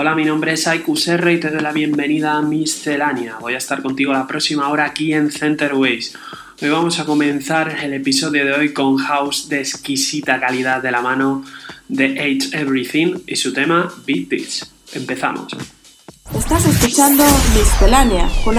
Hola, mi nombre es Aikusr y te doy la bienvenida a Miscelánea. Voy a estar contigo la próxima hora aquí en Centerways. Hoy vamos a comenzar el episodio de hoy con house de exquisita calidad de la mano de Age Everything y su tema Beat This. Empezamos. Estás escuchando Miscelánea con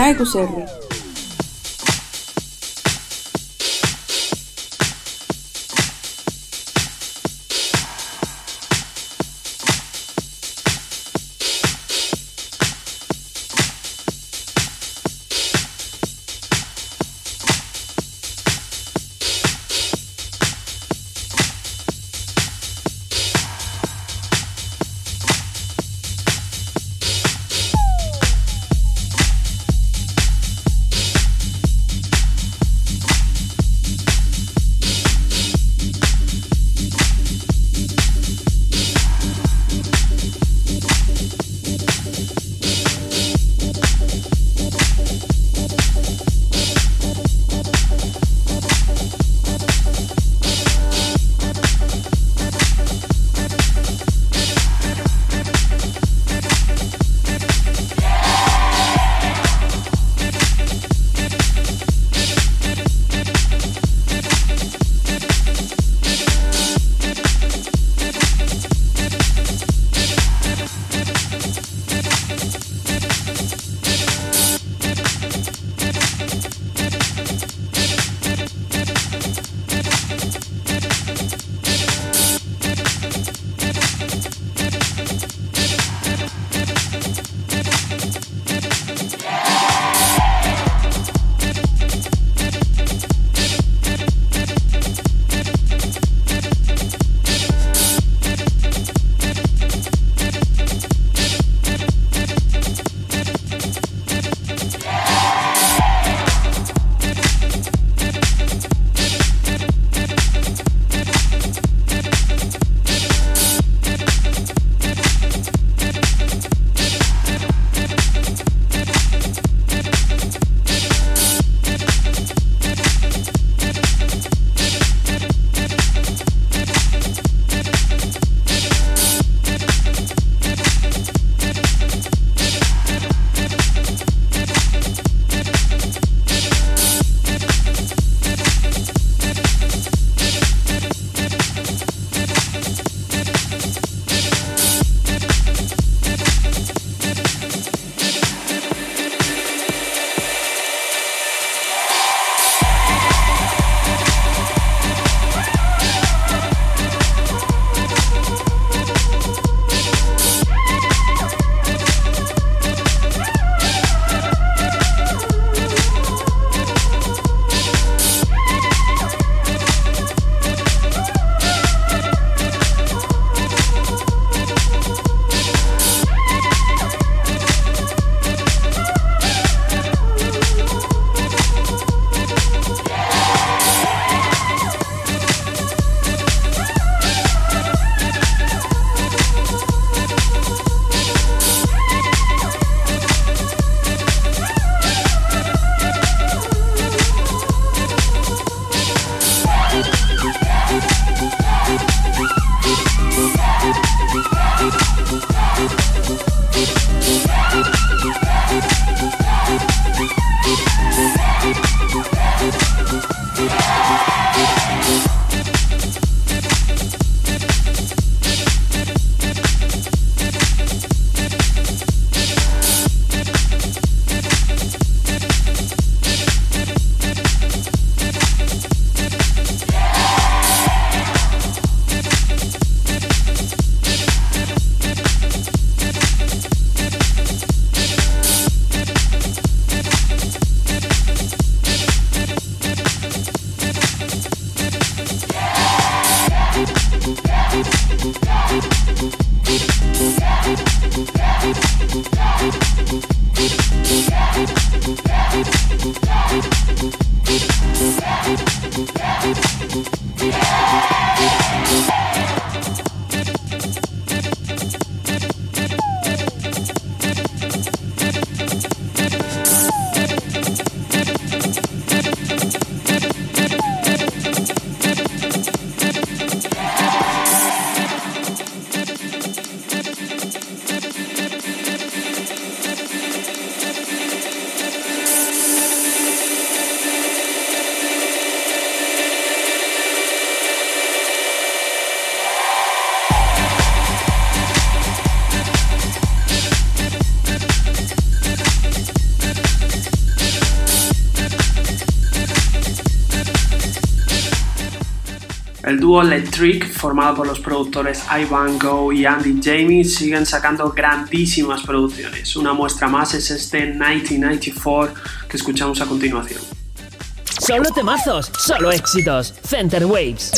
Electric, formado por los productores Ivan Go y Andy Jamie, siguen sacando grandísimas producciones. Una muestra más es este 1994 que escuchamos a continuación. Solo temazos, solo éxitos. Center Waves.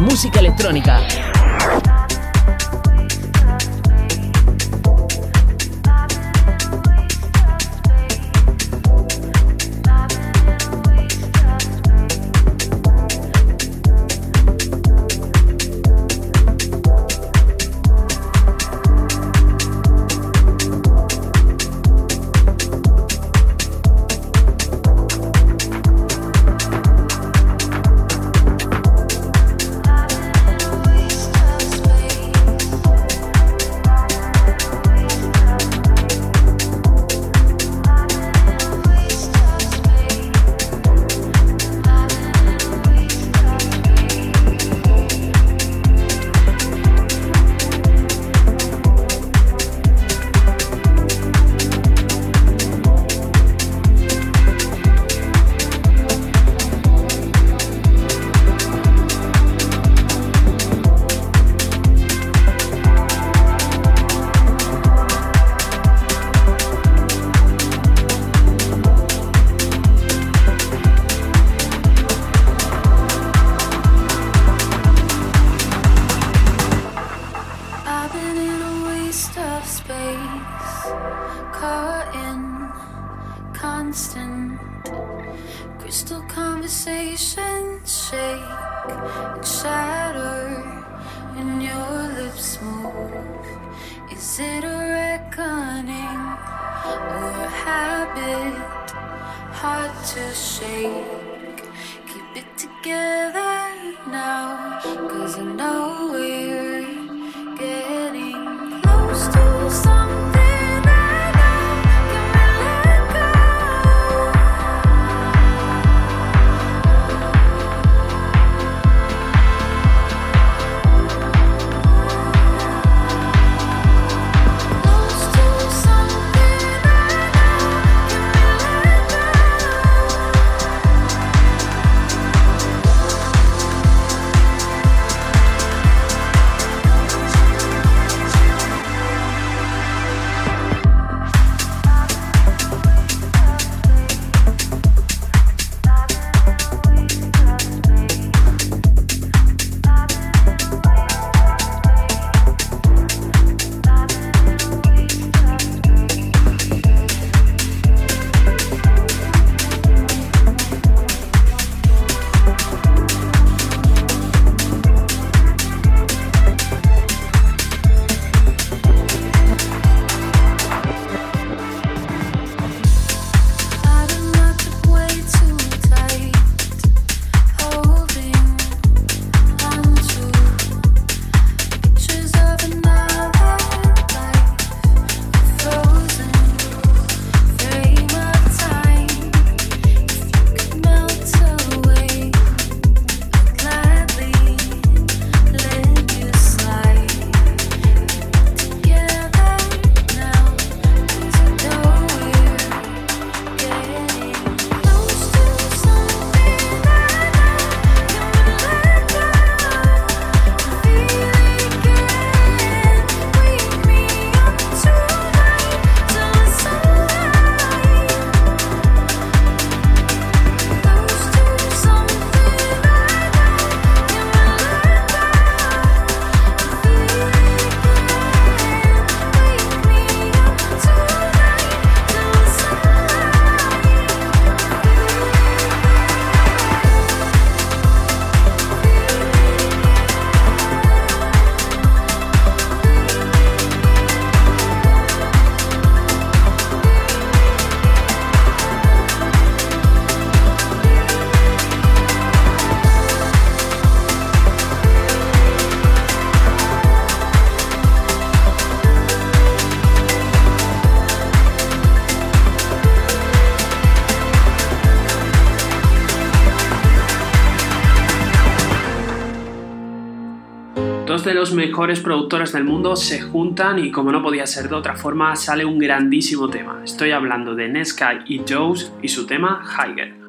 Música electrónica. cunning or a habit hard to shake. Keep it together now. mejores productores del mundo se juntan y como no podía ser de otra forma sale un grandísimo tema. Estoy hablando de Nesca y Joe's y su tema Higher.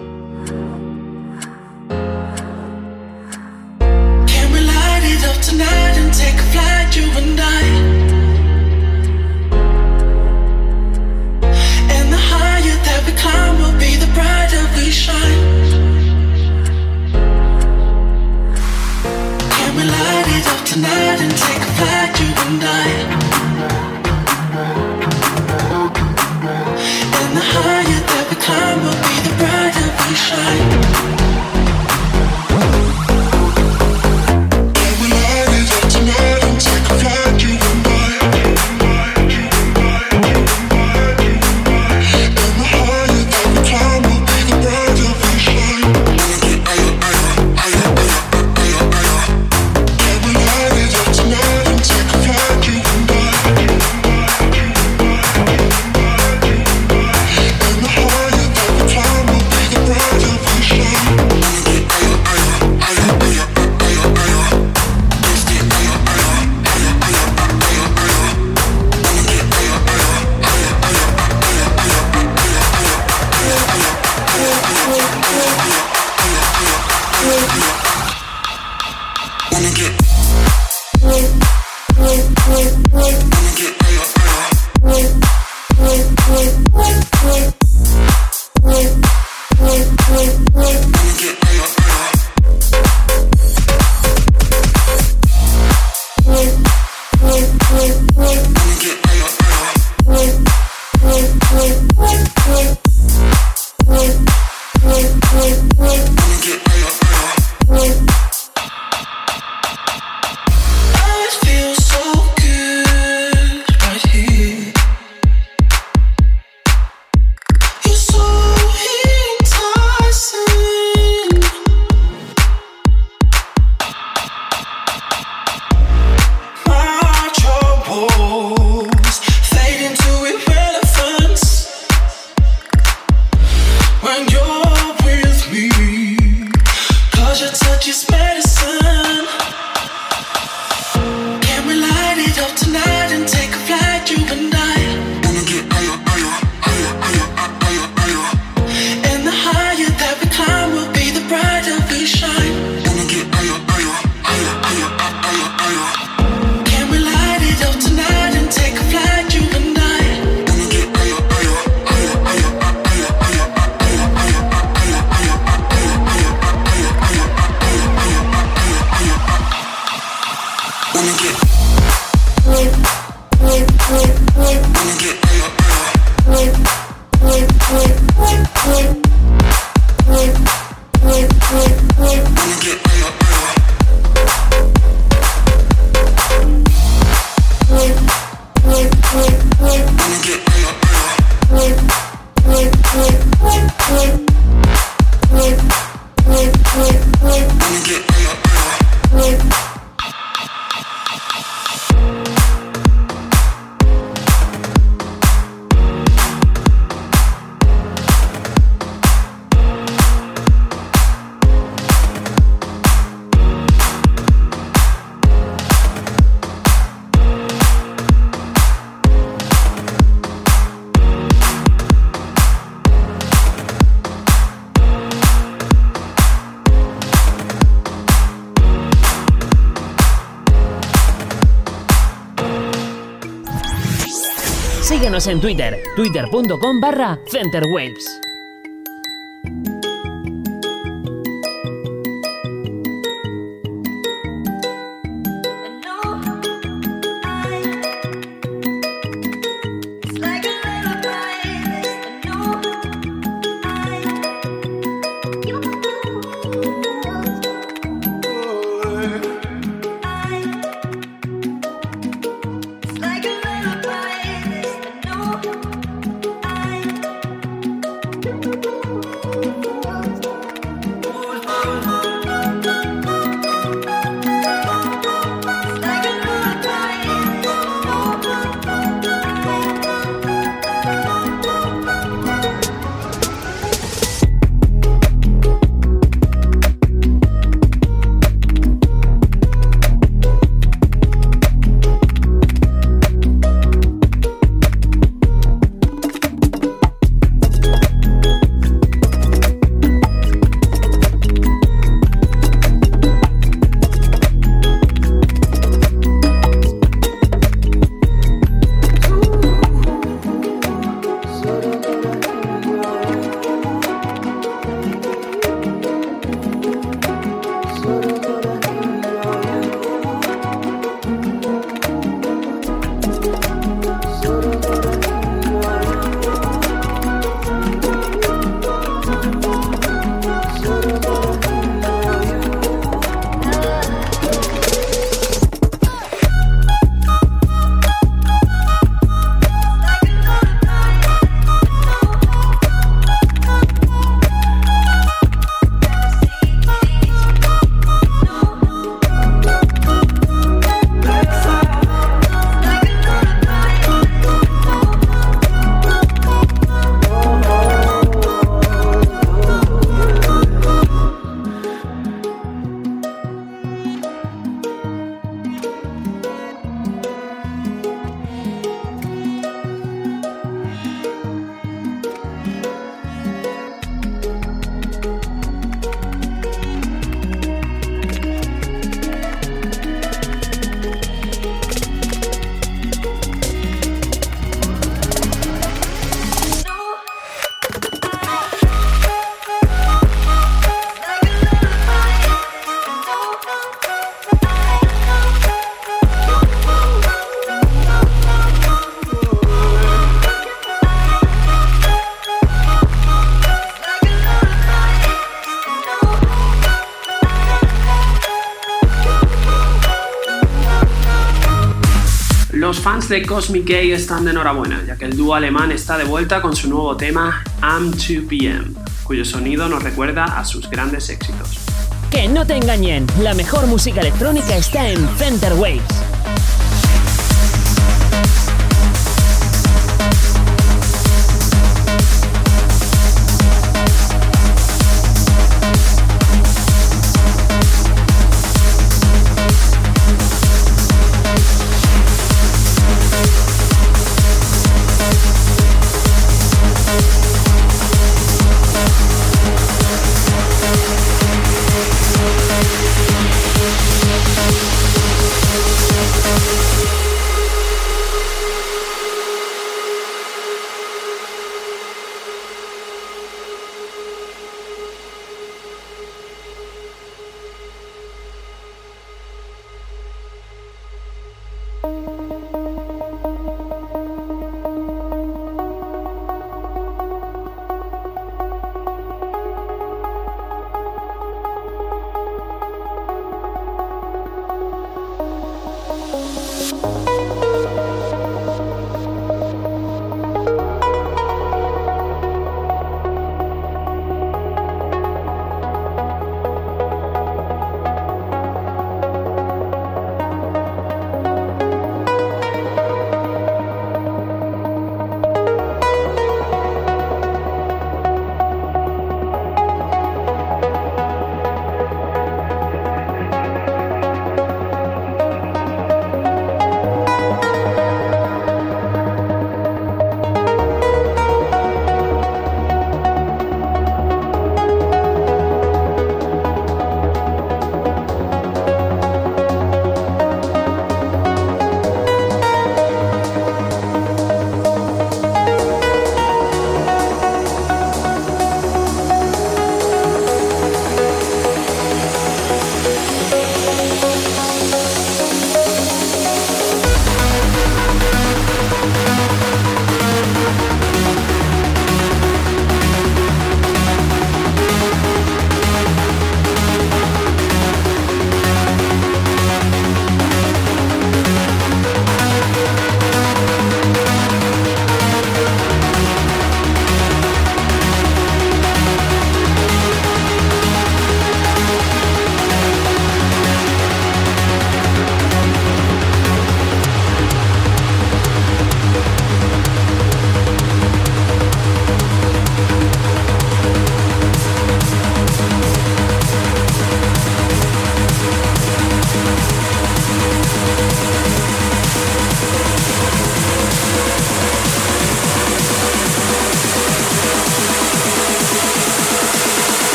En Twitter, twitter.com barra centerwaves. Los fans de Cosmic Gay están de enhorabuena, ya que el dúo alemán está de vuelta con su nuevo tema Am 2 PM, cuyo sonido nos recuerda a sus grandes éxitos. Que no te engañen, la mejor música electrónica está en Center Waves.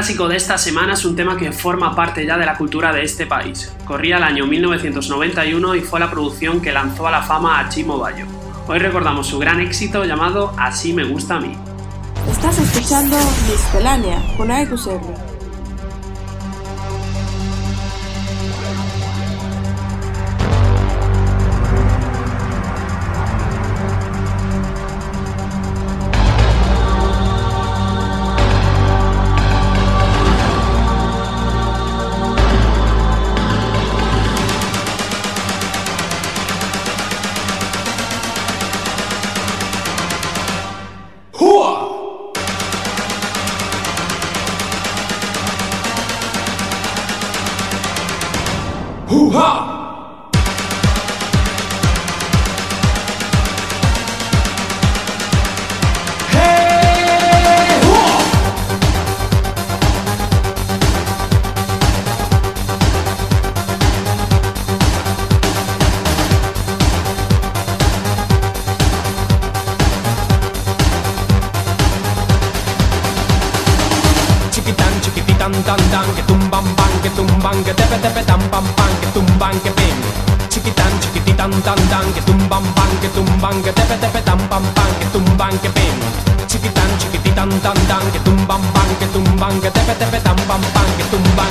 Clásico de esta semana es un tema que forma parte ya de la cultura de este país. Corría el año 1991 y fue la producción que lanzó a la fama a Chimo Bayo. Hoy recordamos su gran éxito llamado Así me gusta a mí. Estás escuchando Miscelánea con AEQCR. hoo-ha! Que tepe tepe tam pam pam que tumban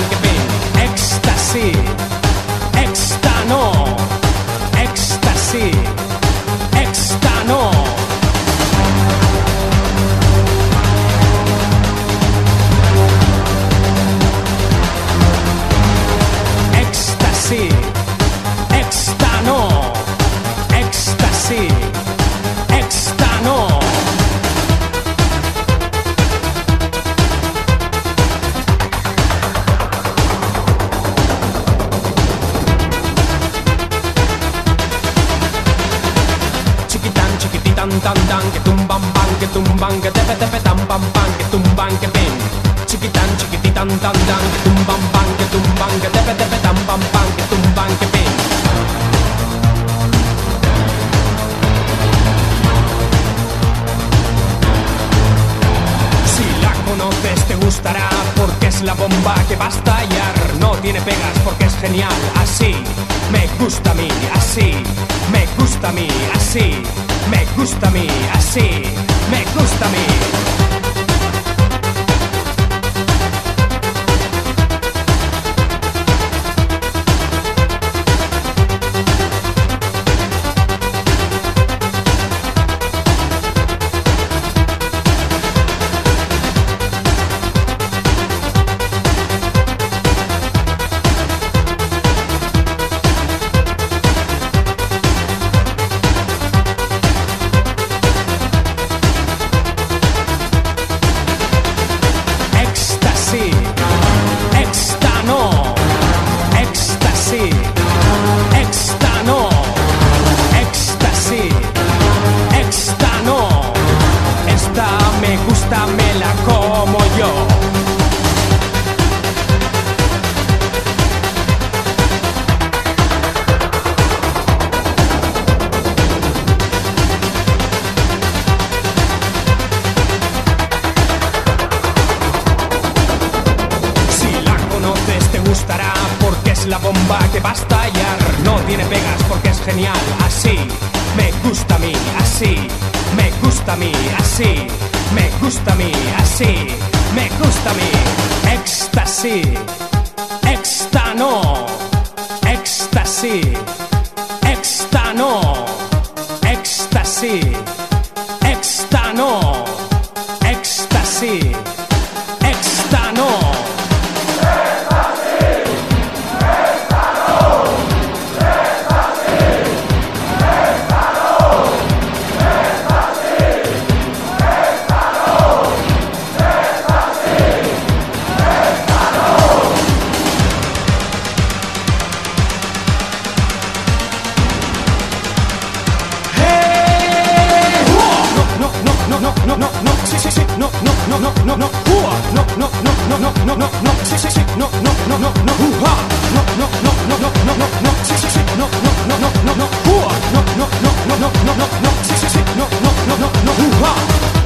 no, no, no, no, no, sí, sí, sí, no, no, no, no, no, no, ua, no, no, no, no, no, no, no, no, sí, sí, sí, no, no, no, no, no, ua, no, no, no, no, no, no, no, no, sí, sí, sí, no, no, no, no, no, no, ua, no, no, no, no, no, no, no, no, sí, sí, sí, no, no, no, no, no, ua. no,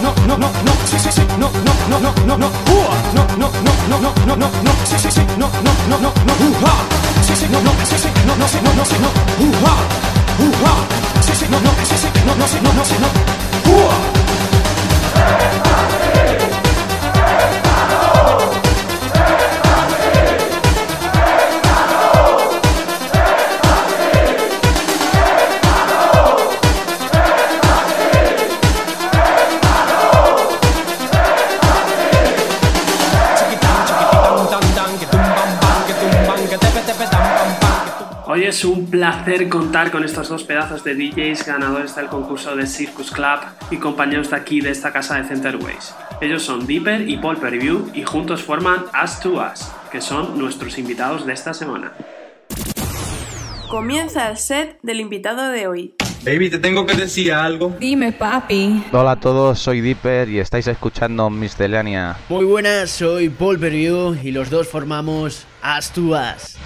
no, no, no, no, Hoy es un placer contar con estos dos pedazos de DJs ganadores del concurso de Circus Club y compañeros de aquí de esta casa de Centerways. Ellos son Dipper y Paul Preview y juntos forman Us to Us, que son nuestros invitados de esta semana. Comienza el set del invitado de hoy. Baby, te tengo que decir algo. Dime, papi. Hola a todos, soy Dipper y estáis escuchando Miscelánea. Muy buenas, soy Paul Perview y los dos formamos As to As.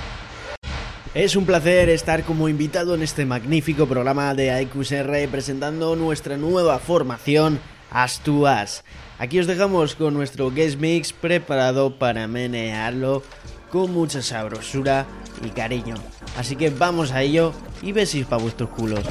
Es un placer estar como invitado en este magnífico programa de AQSR presentando nuestra nueva formación Astuas. Aquí os dejamos con nuestro guest mix preparado para menearlo con mucha sabrosura y cariño. Así que vamos a ello y besis para vuestros culos.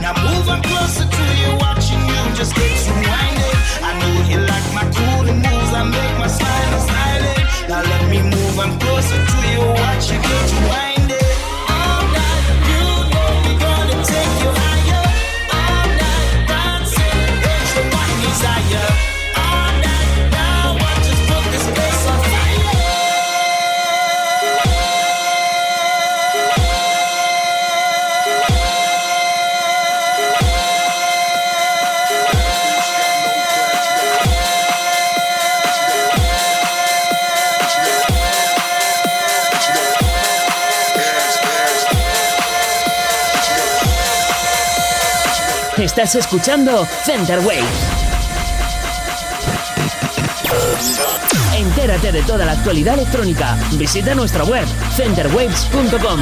Now moving closer to you, watching you just get to winding. I know you like my cool moves, I make my smile and smiling. Now let me move, I'm closer to you, watch you get to Estás escuchando Center Waves. Entérate de toda la actualidad electrónica. Visita nuestra web centerwaves.com.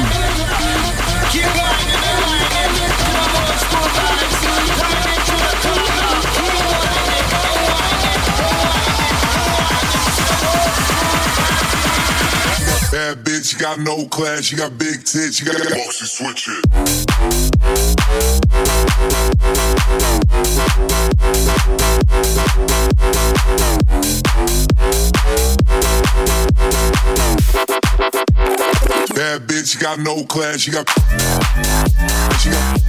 got no class, you got big tits, you got boxy switch it. Bad bitch, got no class, you got. She got.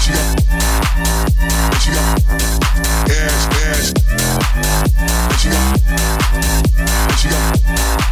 She got. She got. Ass, ass. She got. She got.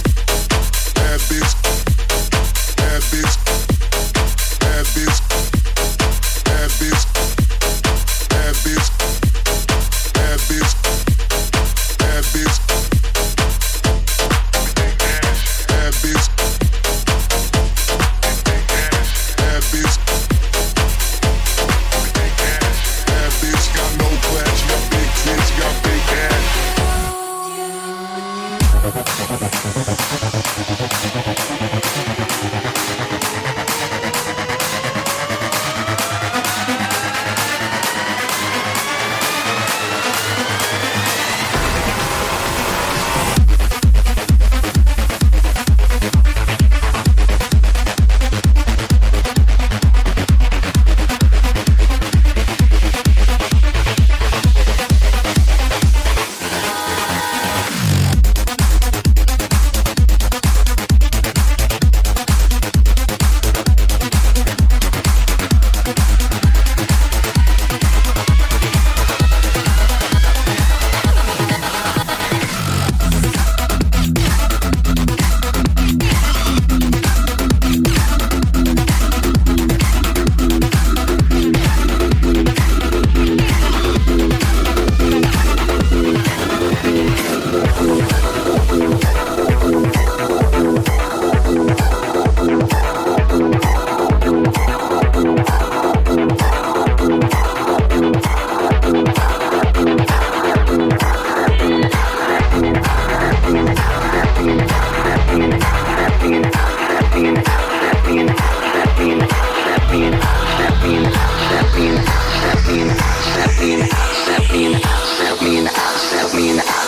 mean, accept, mean, accept, mean, accept, mean, accept.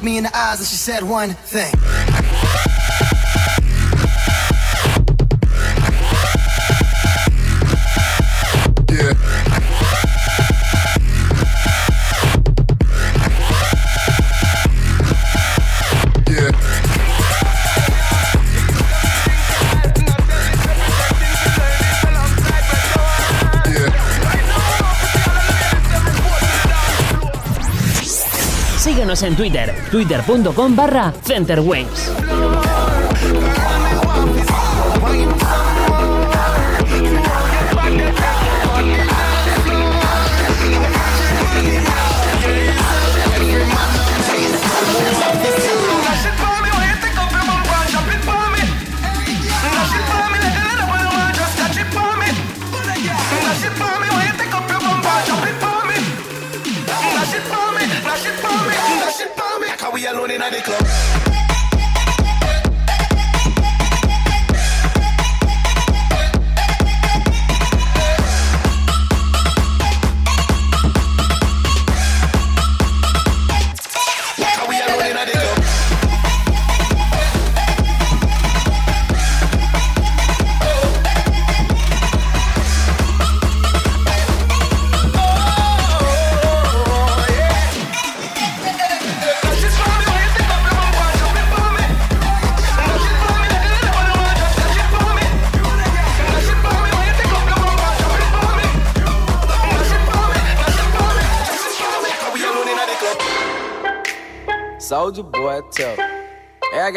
Looked me in the eyes and she said one thing. En Twitter, twitter.com barra Centerwaves.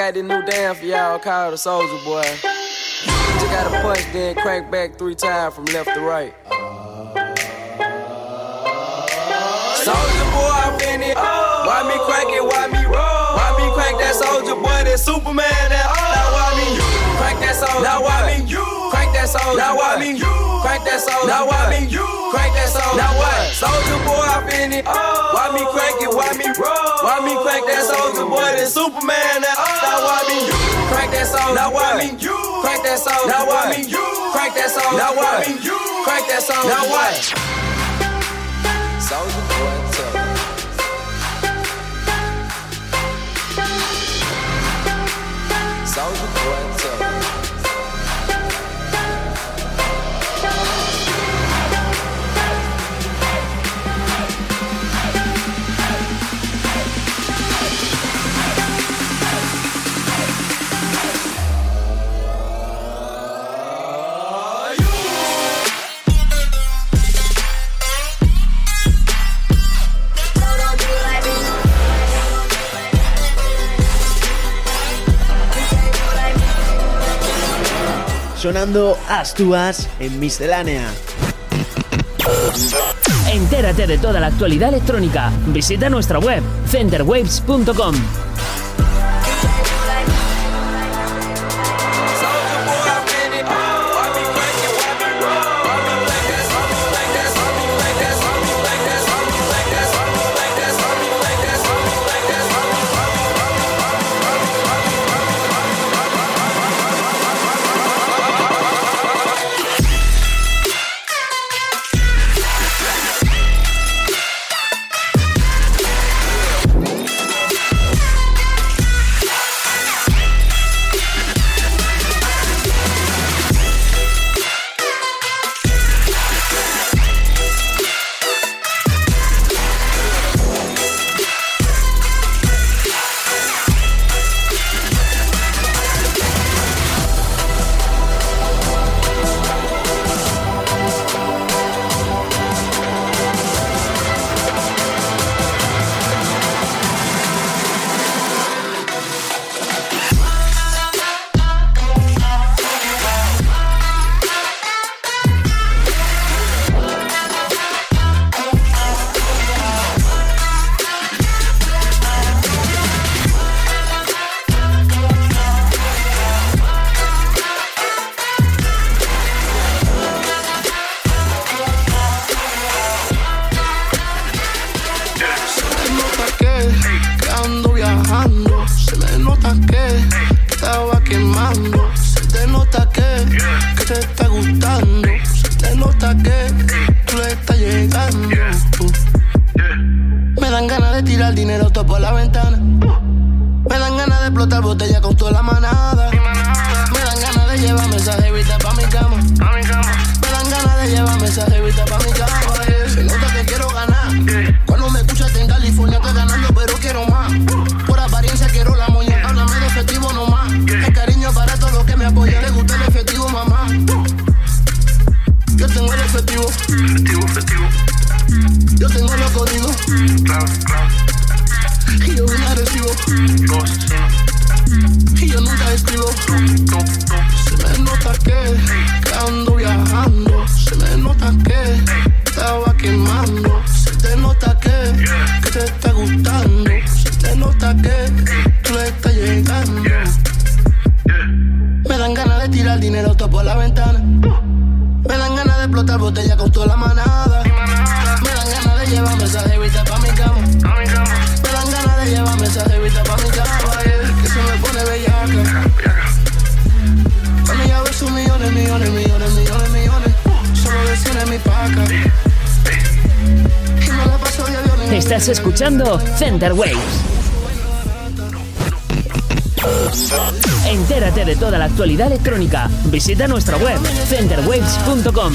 Got this new dance for y'all called the Soldier Boy. Just gotta punch, then crank back three times from left to right. Soldier boy, I'm in it. Why me crank it? Why me roll? Why me crank that soldier boy? That Superman? That oh, Now why me you crank that soldier? Now why me you that soldier? Now why me you crank that soldier? Now why me you crank that soldier? Now what? Soldier boy, I'm in it. Why me crank it? Why me roll? Why me crank that soldier boy? That Superman? That oh. Now why me you crank that soldier? Now why me you crank that soldier? Now why me you crank that soldier? Now why me you crank that soldier? Now what? Soldier boy. Soldier boy. Sonando As en Miscelánea. Entérate de toda la actualidad electrónica. Visita nuestra web centerwaves.com. tirar dinero todo por la ventana. Me dan ganas de explotar botella con toda la manada. Me dan ganas de llevarme esa jevita pa' mi cama. Me dan ganas de llevarme esa jevita pa' mi cama. escuchando Center Waves. Entérate de toda la actualidad electrónica. Visita nuestra web centerwaves.com.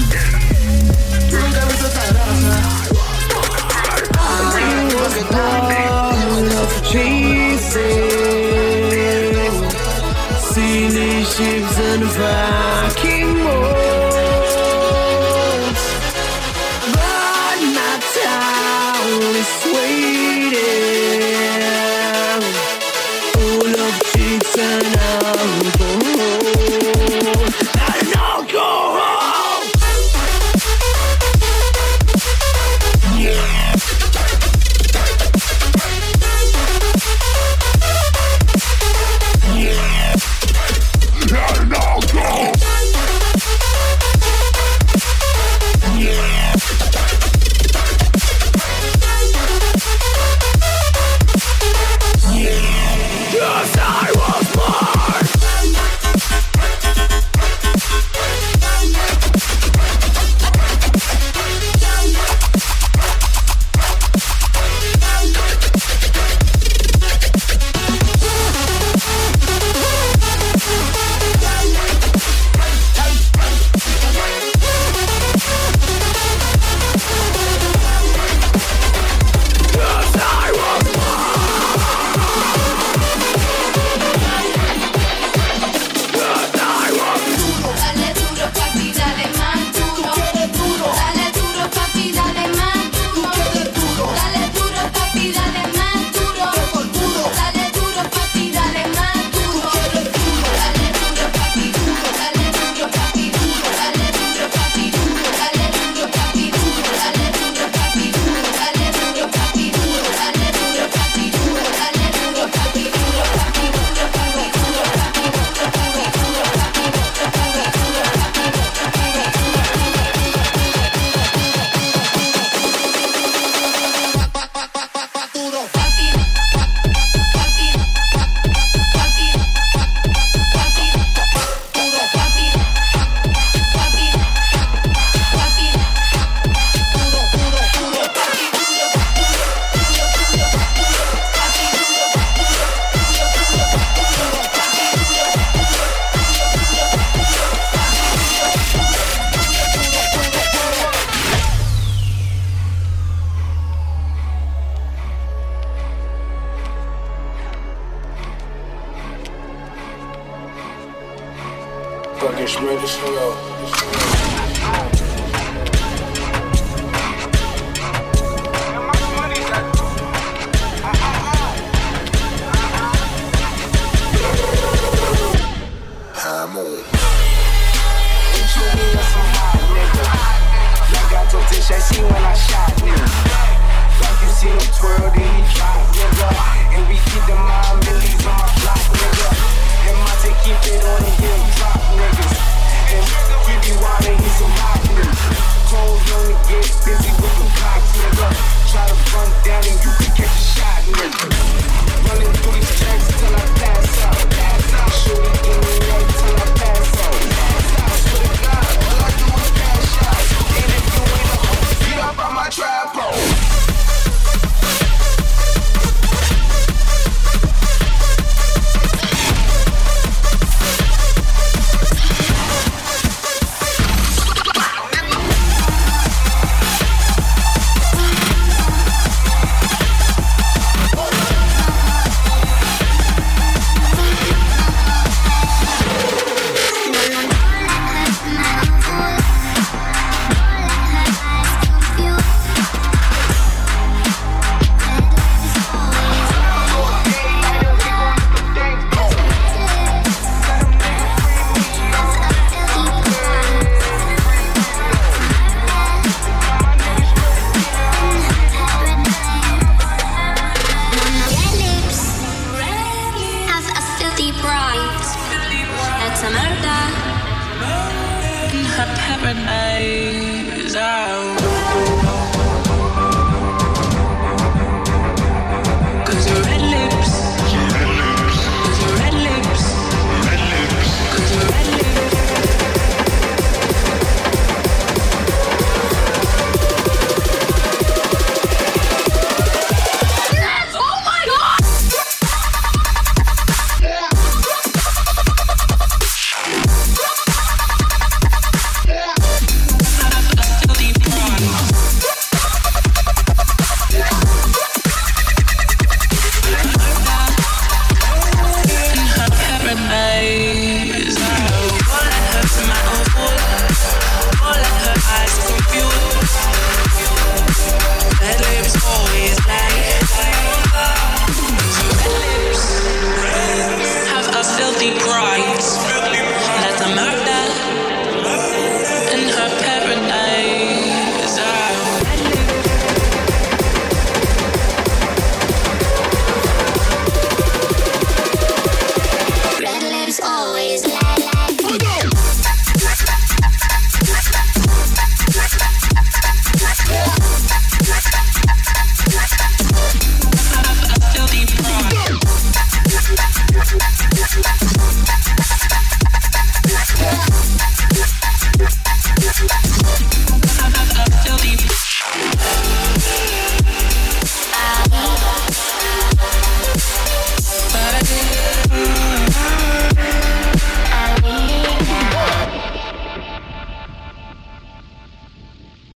different.